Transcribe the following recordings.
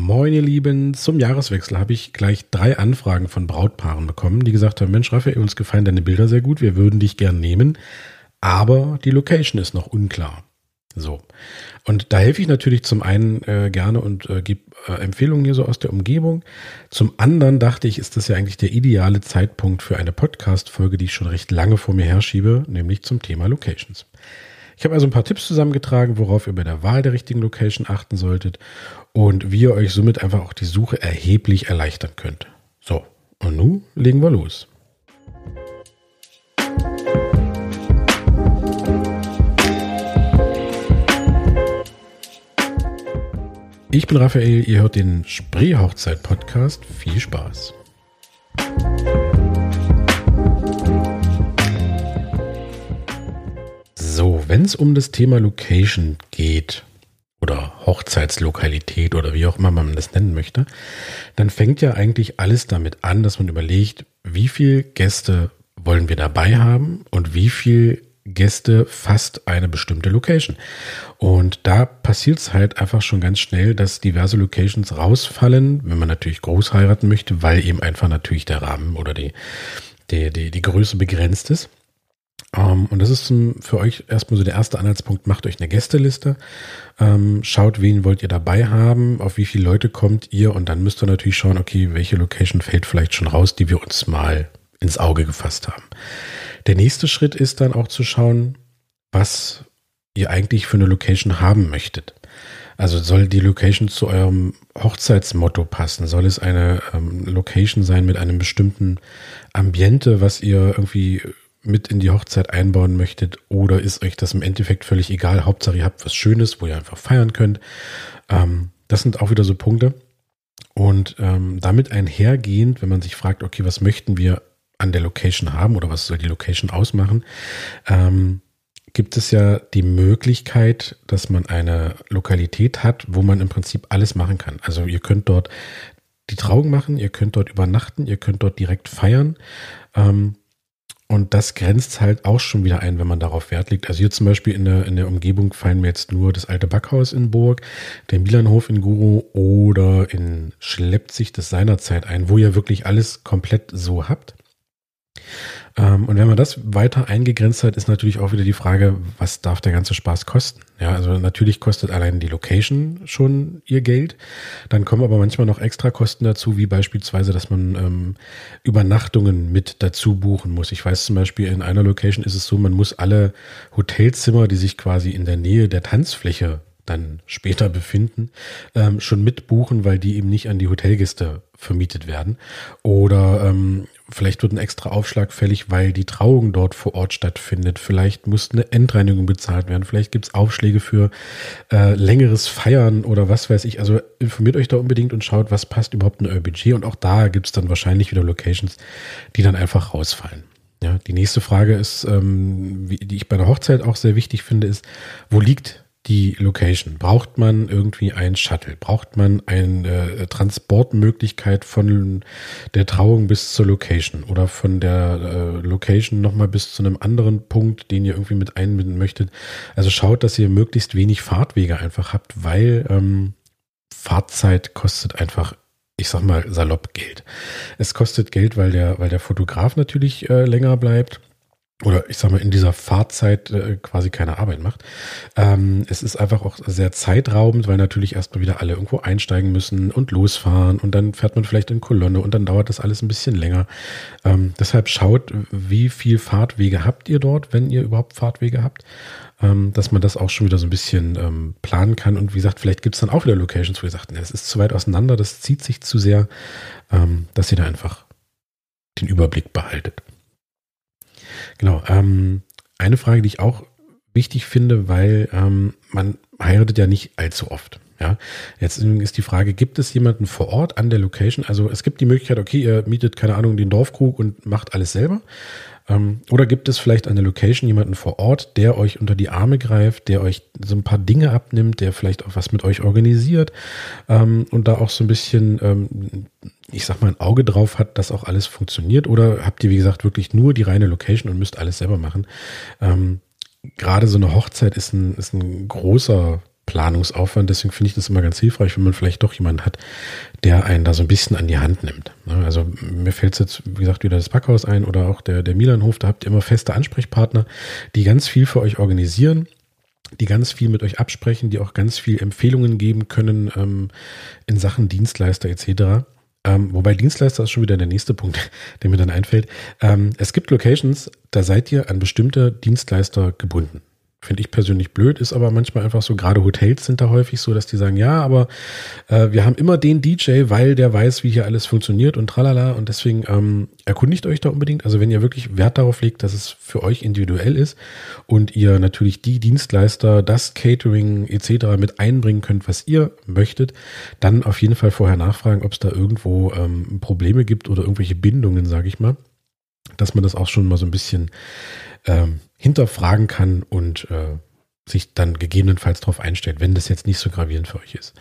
Moin ihr Lieben, zum Jahreswechsel habe ich gleich drei Anfragen von Brautpaaren bekommen, die gesagt haben, Mensch Raphael, uns gefallen deine Bilder sehr gut, wir würden dich gern nehmen, aber die Location ist noch unklar. So. Und da helfe ich natürlich zum einen äh, gerne und äh, gebe äh, Empfehlungen hier so aus der Umgebung. Zum anderen dachte ich, ist das ja eigentlich der ideale Zeitpunkt für eine Podcast-Folge, die ich schon recht lange vor mir herschiebe, nämlich zum Thema Locations. Ich habe also ein paar Tipps zusammengetragen, worauf ihr bei der Wahl der richtigen Location achten solltet und wie ihr euch somit einfach auch die Suche erheblich erleichtern könnt. So, und nun legen wir los. Ich bin Raphael, ihr hört den Spree-Hochzeit-Podcast. Viel Spaß. Wenn es um das Thema Location geht oder Hochzeitslokalität oder wie auch immer man das nennen möchte, dann fängt ja eigentlich alles damit an, dass man überlegt, wie viele Gäste wollen wir dabei haben und wie viel Gäste fast eine bestimmte Location. Und da passiert es halt einfach schon ganz schnell, dass diverse Locations rausfallen, wenn man natürlich groß heiraten möchte, weil eben einfach natürlich der Rahmen oder die, die, die, die Größe begrenzt ist. Ähm, und das ist zum, für euch erstmal so der erste Anhaltspunkt. Macht euch eine Gästeliste. Ähm, schaut, wen wollt ihr dabei haben, auf wie viele Leute kommt ihr und dann müsst ihr natürlich schauen, okay, welche Location fällt vielleicht schon raus, die wir uns mal ins Auge gefasst haben. Der nächste Schritt ist dann auch zu schauen, was ihr eigentlich für eine Location haben möchtet. Also soll die Location zu eurem Hochzeitsmotto passen? Soll es eine ähm, Location sein mit einem bestimmten Ambiente, was ihr irgendwie mit in die Hochzeit einbauen möchtet? Oder ist euch das im Endeffekt völlig egal? Hauptsache ihr habt was Schönes, wo ihr einfach feiern könnt. Ähm, das sind auch wieder so Punkte. Und ähm, damit einhergehend, wenn man sich fragt, okay, was möchten wir an der Location haben oder was soll die Location ausmachen, ähm, gibt es ja die Möglichkeit, dass man eine Lokalität hat, wo man im Prinzip alles machen kann. Also ihr könnt dort die Trauung machen, ihr könnt dort übernachten, ihr könnt dort direkt feiern. Ähm, und das grenzt halt auch schon wieder ein, wenn man darauf Wert legt. Also hier zum Beispiel in der, in der Umgebung fallen mir jetzt nur das alte Backhaus in Burg, der Milanhof in Guru oder in Schleppzig das seinerzeit ein, wo ihr wirklich alles komplett so habt. Ähm, und wenn man das weiter eingegrenzt hat, ist natürlich auch wieder die Frage, was darf der ganze Spaß kosten? Ja, also natürlich kostet allein die Location schon ihr Geld. Dann kommen aber manchmal noch extra Kosten dazu, wie beispielsweise, dass man ähm, Übernachtungen mit dazu buchen muss. Ich weiß zum Beispiel, in einer Location ist es so, man muss alle Hotelzimmer, die sich quasi in der Nähe der Tanzfläche dann später befinden, ähm, schon mitbuchen, weil die eben nicht an die Hotelgäste vermietet werden. Oder ähm, vielleicht wird ein extra Aufschlag fällig, weil die Trauung dort vor Ort stattfindet. Vielleicht muss eine Endreinigung bezahlt werden. Vielleicht gibt's Aufschläge für äh, längeres Feiern oder was weiß ich. Also informiert euch da unbedingt und schaut, was passt überhaupt in euer Budget. Und auch da gibt's dann wahrscheinlich wieder Locations, die dann einfach rausfallen. Ja, die nächste Frage ist, ähm, wie, die ich bei der Hochzeit auch sehr wichtig finde, ist, wo liegt die Location? Braucht man irgendwie ein Shuttle? Braucht man eine äh, Transportmöglichkeit von der Trauung bis zur Location oder von der äh, Location nochmal bis zu einem anderen Punkt, den ihr irgendwie mit einbinden möchtet? Also schaut, dass ihr möglichst wenig Fahrtwege einfach habt, weil ähm, Fahrzeit kostet einfach ich sag mal salopp Geld. Es kostet Geld, weil der, weil der Fotograf natürlich äh, länger bleibt oder ich sag mal in dieser Fahrzeit äh, quasi keine Arbeit macht. Ähm, es ist einfach auch sehr zeitraubend, weil natürlich erstmal wieder alle irgendwo einsteigen müssen und losfahren und dann fährt man vielleicht in Kolonne und dann dauert das alles ein bisschen länger. Ähm, deshalb schaut, wie viel Fahrtwege habt ihr dort, wenn ihr überhaupt Fahrtwege habt, ähm, dass man das auch schon wieder so ein bisschen planen kann. Und wie gesagt, vielleicht gibt's dann auch wieder Locations, wo ihr sagt, es ist zu weit auseinander, das zieht sich zu sehr, dass ihr da einfach den Überblick behaltet. Genau. Ähm, eine Frage, die ich auch wichtig finde, weil ähm, man heiratet ja nicht allzu oft. Ja, jetzt ist die Frage, gibt es jemanden vor Ort an der Location? Also es gibt die Möglichkeit, okay, ihr mietet, keine Ahnung, den Dorfkrug und macht alles selber. Ähm, oder gibt es vielleicht der Location jemanden vor Ort, der euch unter die Arme greift, der euch so ein paar Dinge abnimmt, der vielleicht auch was mit euch organisiert ähm, und da auch so ein bisschen ähm, ich sag mal, ein Auge drauf hat, dass auch alles funktioniert? Oder habt ihr, wie gesagt, wirklich nur die reine Location und müsst alles selber machen? Ähm, Gerade so eine Hochzeit ist ein, ist ein großer Planungsaufwand. Deswegen finde ich das immer ganz hilfreich, wenn man vielleicht doch jemanden hat, der einen da so ein bisschen an die Hand nimmt. Ne? Also mir fällt jetzt, wie gesagt, wieder das Backhaus ein oder auch der, der Milanhof. Da habt ihr immer feste Ansprechpartner, die ganz viel für euch organisieren die ganz viel mit euch absprechen, die auch ganz viel Empfehlungen geben können ähm, in Sachen Dienstleister etc. Ähm, wobei Dienstleister ist schon wieder der nächste Punkt, der mir dann einfällt. Ähm, es gibt Locations, da seid ihr an bestimmte Dienstleister gebunden. Finde ich persönlich blöd, ist aber manchmal einfach so, gerade Hotels sind da häufig so, dass die sagen, ja, aber äh, wir haben immer den DJ, weil der weiß, wie hier alles funktioniert und tralala und deswegen ähm, erkundigt euch da unbedingt. Also wenn ihr wirklich Wert darauf legt, dass es für euch individuell ist und ihr natürlich die Dienstleister, das Catering etc. mit einbringen könnt, was ihr möchtet, dann auf jeden Fall vorher nachfragen, ob es da irgendwo ähm, Probleme gibt oder irgendwelche Bindungen, sage ich mal, dass man das auch schon mal so ein bisschen ähm, hinterfragen kann und äh, sich dann gegebenenfalls darauf einstellt, wenn das jetzt nicht so gravierend für euch ist.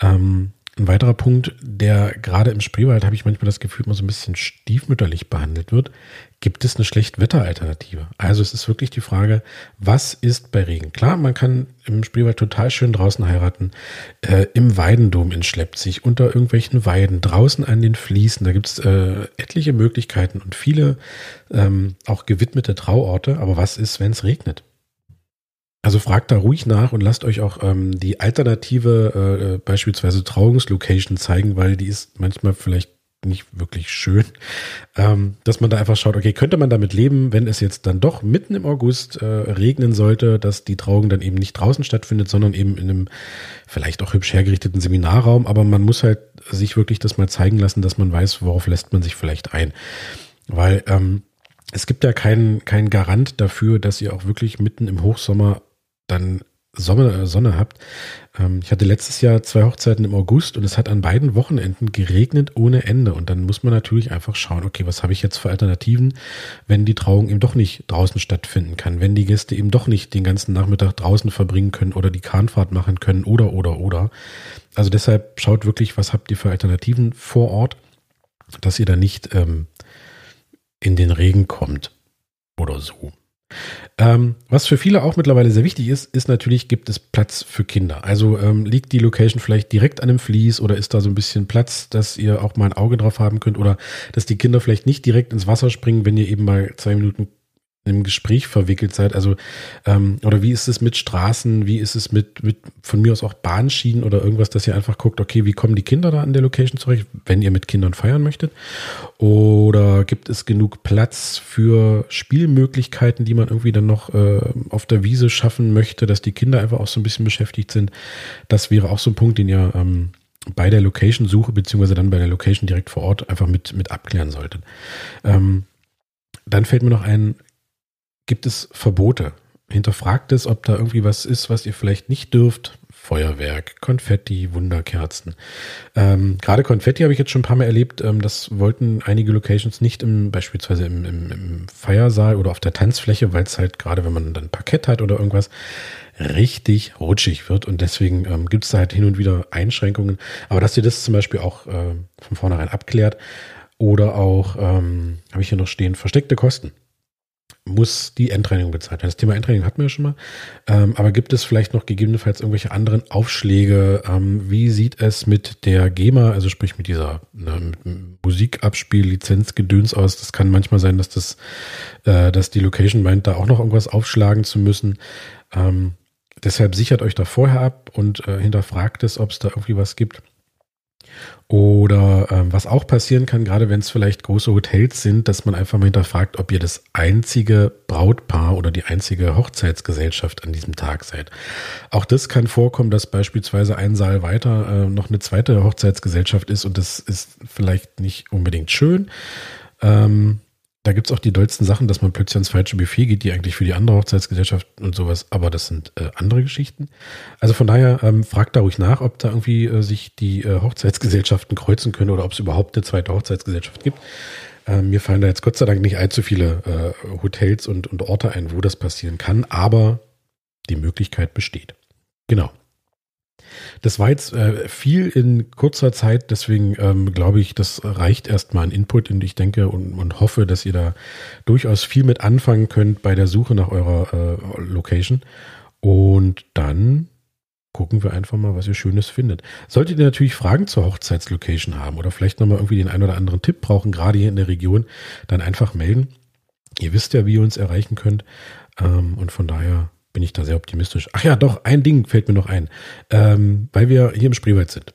Ähm, ein weiterer Punkt, der gerade im Spreewald, habe ich manchmal das Gefühl, immer so ein bisschen stiefmütterlich behandelt wird. Gibt es eine Schlechtwetteralternative? Also es ist wirklich die Frage, was ist bei Regen? Klar, man kann im Spreewald total schön draußen heiraten, äh, im Weidendom in Schleppzig, unter irgendwelchen Weiden, draußen an den Fließen. Da gibt es äh, etliche Möglichkeiten und viele ähm, auch gewidmete Trauorte. Aber was ist, wenn es regnet? Also fragt da ruhig nach und lasst euch auch ähm, die alternative äh, beispielsweise Trauungslocation zeigen, weil die ist manchmal vielleicht nicht wirklich schön, ähm, dass man da einfach schaut, okay, könnte man damit leben, wenn es jetzt dann doch mitten im August äh, regnen sollte, dass die Trauung dann eben nicht draußen stattfindet, sondern eben in einem vielleicht auch hübsch hergerichteten Seminarraum, aber man muss halt sich wirklich das mal zeigen lassen, dass man weiß, worauf lässt man sich vielleicht ein. Weil ähm, es gibt ja keinen keinen Garant dafür, dass ihr auch wirklich mitten im Hochsommer dann Sommer, äh, Sonne habt. Ähm, ich hatte letztes Jahr zwei Hochzeiten im August und es hat an beiden Wochenenden geregnet ohne Ende. Und dann muss man natürlich einfach schauen, okay, was habe ich jetzt für Alternativen, wenn die Trauung eben doch nicht draußen stattfinden kann, wenn die Gäste eben doch nicht den ganzen Nachmittag draußen verbringen können oder die Kahnfahrt machen können oder, oder, oder. Also deshalb schaut wirklich, was habt ihr für Alternativen vor Ort, dass ihr da nicht ähm, in den Regen kommt oder so. Ähm, was für viele auch mittlerweile sehr wichtig ist, ist natürlich, gibt es Platz für Kinder. Also ähm, liegt die Location vielleicht direkt an einem Fließ oder ist da so ein bisschen Platz, dass ihr auch mal ein Auge drauf haben könnt oder dass die Kinder vielleicht nicht direkt ins Wasser springen, wenn ihr eben mal zwei Minuten im Gespräch verwickelt seid. Also, ähm, oder wie ist es mit Straßen, wie ist es mit, mit von mir aus auch Bahnschienen oder irgendwas, dass ihr einfach guckt, okay, wie kommen die Kinder da an der Location zurecht, wenn ihr mit Kindern feiern möchtet? Oder gibt es genug Platz für Spielmöglichkeiten, die man irgendwie dann noch äh, auf der Wiese schaffen möchte, dass die Kinder einfach auch so ein bisschen beschäftigt sind? Das wäre auch so ein Punkt, den ihr ähm, bei der Location-Suche, beziehungsweise dann bei der Location direkt vor Ort einfach mit, mit abklären solltet. Ähm, dann fällt mir noch ein, gibt es Verbote. Hinterfragt es, ob da irgendwie was ist, was ihr vielleicht nicht dürft. Feuerwerk, Konfetti, Wunderkerzen. Ähm, Gerade Konfetti habe ich jetzt schon ein paar Mal erlebt. Ähm, das wollten einige Locations nicht im, beispielsweise im, im, im Feiersaal oder auf der Tanzfläche, weil es halt gerade, wenn man dann Parkett hat oder irgendwas, richtig rutschig wird. Und deswegen ähm, gibt es da halt hin und wieder Einschränkungen. Aber dass ihr das zum Beispiel auch äh, von vornherein abklärt. Oder auch, ähm, habe ich hier noch stehen, versteckte Kosten muss die Endreinigung bezahlt werden. Das Thema Endreinigung hatten wir ja schon mal. Ähm, aber gibt es vielleicht noch gegebenenfalls irgendwelche anderen Aufschläge? Ähm, wie sieht es mit der GEMA, also sprich mit dieser ne, Musikabspiel-Lizenzgedöns aus? Das kann manchmal sein, dass das, äh, dass die Location meint, da auch noch irgendwas aufschlagen zu müssen. Ähm, deshalb sichert euch da vorher ab und äh, hinterfragt es, ob es da irgendwie was gibt. Oder ähm, was auch passieren kann, gerade wenn es vielleicht große Hotels sind, dass man einfach mal hinterfragt, ob ihr das einzige Brautpaar oder die einzige Hochzeitsgesellschaft an diesem Tag seid. Auch das kann vorkommen, dass beispielsweise ein Saal weiter äh, noch eine zweite Hochzeitsgesellschaft ist und das ist vielleicht nicht unbedingt schön. Ähm, da gibt's auch die dollsten Sachen, dass man plötzlich ans falsche Buffet geht, die eigentlich für die andere Hochzeitsgesellschaft und sowas, aber das sind äh, andere Geschichten. Also von daher ähm, fragt da ruhig nach, ob da irgendwie äh, sich die äh, Hochzeitsgesellschaften kreuzen können oder ob es überhaupt eine zweite Hochzeitsgesellschaft gibt. Ähm, mir fallen da jetzt Gott sei Dank nicht allzu viele äh, Hotels und, und Orte ein, wo das passieren kann, aber die Möglichkeit besteht. Genau. Das war jetzt äh, viel in kurzer Zeit, deswegen ähm, glaube ich, das reicht erstmal an Input und ich denke und, und, hoffe, dass ihr da durchaus viel mit anfangen könnt bei der Suche nach eurer äh, Location. Und dann gucken wir einfach mal, was ihr Schönes findet. Solltet ihr natürlich Fragen zur Hochzeitslocation haben oder vielleicht nochmal irgendwie den einen oder anderen Tipp brauchen, gerade hier in der Region, dann einfach melden. Ihr wisst ja, wie ihr uns erreichen könnt. Ähm, und von daher bin ich da sehr optimistisch. Ach ja, doch, ein Ding fällt mir noch ein. Ähm, weil wir hier im Spreewald sind.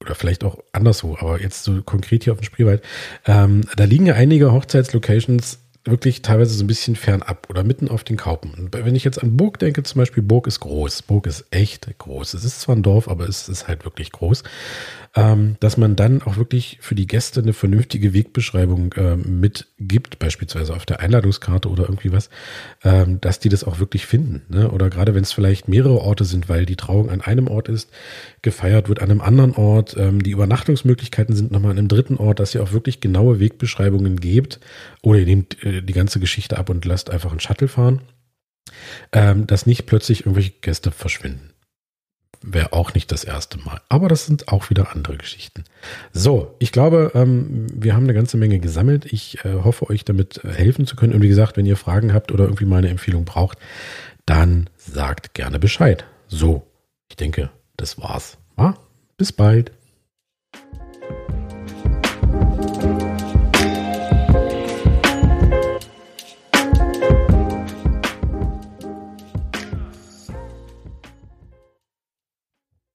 Oder vielleicht auch anderswo, aber jetzt so konkret hier auf dem Spreewald. Ähm, da liegen ja einige Hochzeitslocations wirklich teilweise so ein bisschen fernab oder mitten auf den Kaupen. Und wenn ich jetzt an Burg denke, zum Beispiel, Burg ist groß. Burg ist echt groß. Es ist zwar ein Dorf, aber es ist halt wirklich groß. Ähm, dass man dann auch wirklich für die Gäste eine vernünftige Wegbeschreibung ähm, mitgibt, beispielsweise auf der Einladungskarte oder irgendwie was, ähm, dass die das auch wirklich finden. Ne? Oder gerade wenn es vielleicht mehrere Orte sind, weil die Trauung an einem Ort ist, gefeiert wird an einem anderen Ort, ähm, die Übernachtungsmöglichkeiten sind nochmal an einem dritten Ort, dass ihr auch wirklich genaue Wegbeschreibungen gebt oder ihr nehmt äh, die ganze Geschichte ab und lasst einfach einen Shuttle fahren, ähm, dass nicht plötzlich irgendwelche Gäste verschwinden. Wäre auch nicht das erste Mal. Aber das sind auch wieder andere Geschichten. So, ich glaube, ähm, wir haben eine ganze Menge gesammelt. Ich äh, hoffe, euch damit äh, helfen zu können. Und wie gesagt, wenn ihr Fragen habt oder irgendwie mal eine Empfehlung braucht, dann sagt gerne Bescheid. So, ich denke, das war's. Ja? Bis bald.